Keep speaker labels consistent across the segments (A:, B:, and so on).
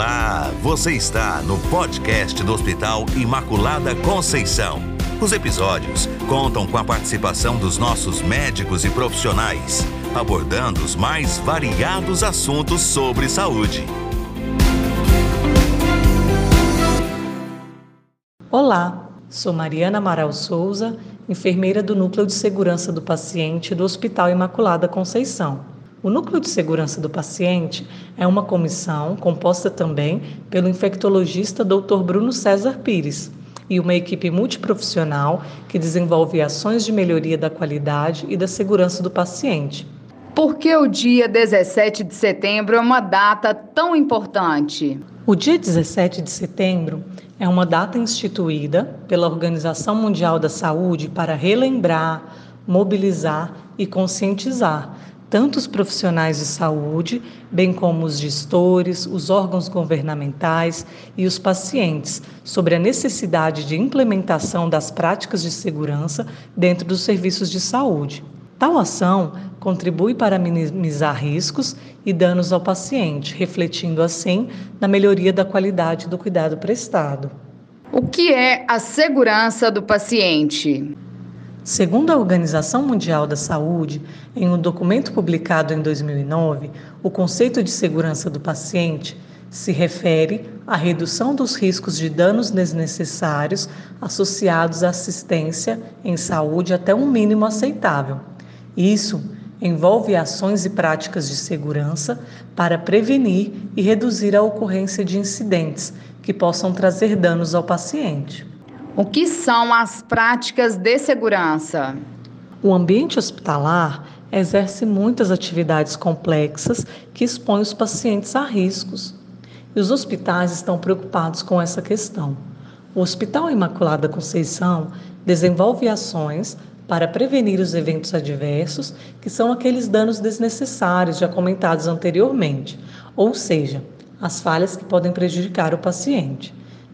A: Olá, você está no podcast do Hospital Imaculada Conceição. Os episódios contam com a participação dos nossos médicos e profissionais, abordando os mais variados assuntos sobre saúde.
B: Olá, sou Mariana Amaral Souza, enfermeira do Núcleo de Segurança do Paciente do Hospital Imaculada Conceição. O Núcleo de Segurança do Paciente é uma comissão composta também pelo infectologista Dr. Bruno César Pires e uma equipe multiprofissional que desenvolve ações de melhoria da qualidade e da segurança do paciente.
C: Por que o dia 17 de setembro é uma data tão importante?
B: O dia 17 de setembro é uma data instituída pela Organização Mundial da Saúde para relembrar, mobilizar e conscientizar tanto os profissionais de saúde, bem como os gestores, os órgãos governamentais e os pacientes, sobre a necessidade de implementação das práticas de segurança dentro dos serviços de saúde. Tal ação contribui para minimizar riscos e danos ao paciente, refletindo assim na melhoria da qualidade do cuidado prestado.
C: O que é a segurança do paciente?
B: Segundo a Organização Mundial da Saúde, em um documento publicado em 2009, o conceito de segurança do paciente se refere à redução dos riscos de danos desnecessários associados à assistência em saúde até um mínimo aceitável. Isso envolve ações e práticas de segurança para prevenir e reduzir a ocorrência de incidentes que possam trazer danos ao paciente.
C: O que são as práticas de segurança?
B: O ambiente hospitalar exerce muitas atividades complexas que expõem os pacientes a riscos. E os hospitais estão preocupados com essa questão. O Hospital Imaculada Conceição desenvolve ações para prevenir os eventos adversos, que são aqueles danos desnecessários já comentados anteriormente, ou seja, as falhas que podem prejudicar o paciente.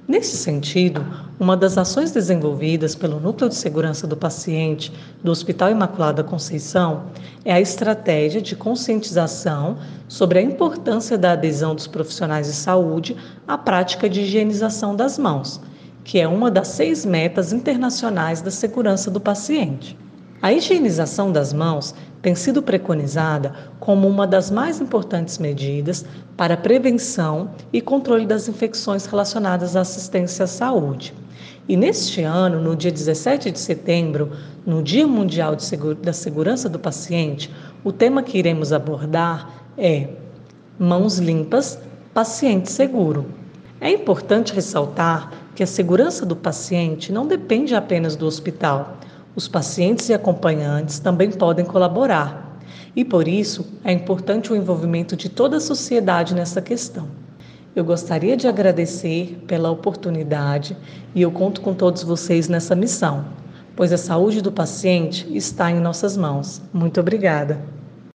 B: Nesse sentido, uma das ações desenvolvidas pelo Núcleo de Segurança do Paciente do Hospital Imaculada Conceição é a estratégia de conscientização sobre a importância da adesão dos profissionais de saúde à prática de higienização das mãos, que é uma das seis metas internacionais da segurança do paciente. A higienização das mãos tem sido preconizada como uma das mais importantes medidas para prevenção e controle das infecções relacionadas à assistência à saúde. E neste ano, no dia 17 de setembro, no Dia Mundial da Segurança do Paciente, o tema que iremos abordar é Mãos limpas, paciente seguro. É importante ressaltar que a segurança do paciente não depende apenas do hospital os pacientes e acompanhantes também podem colaborar, e por isso é importante o envolvimento de toda a sociedade nessa questão. Eu gostaria de agradecer pela oportunidade e eu conto com todos vocês nessa missão, pois a saúde do paciente está em nossas mãos. Muito obrigada.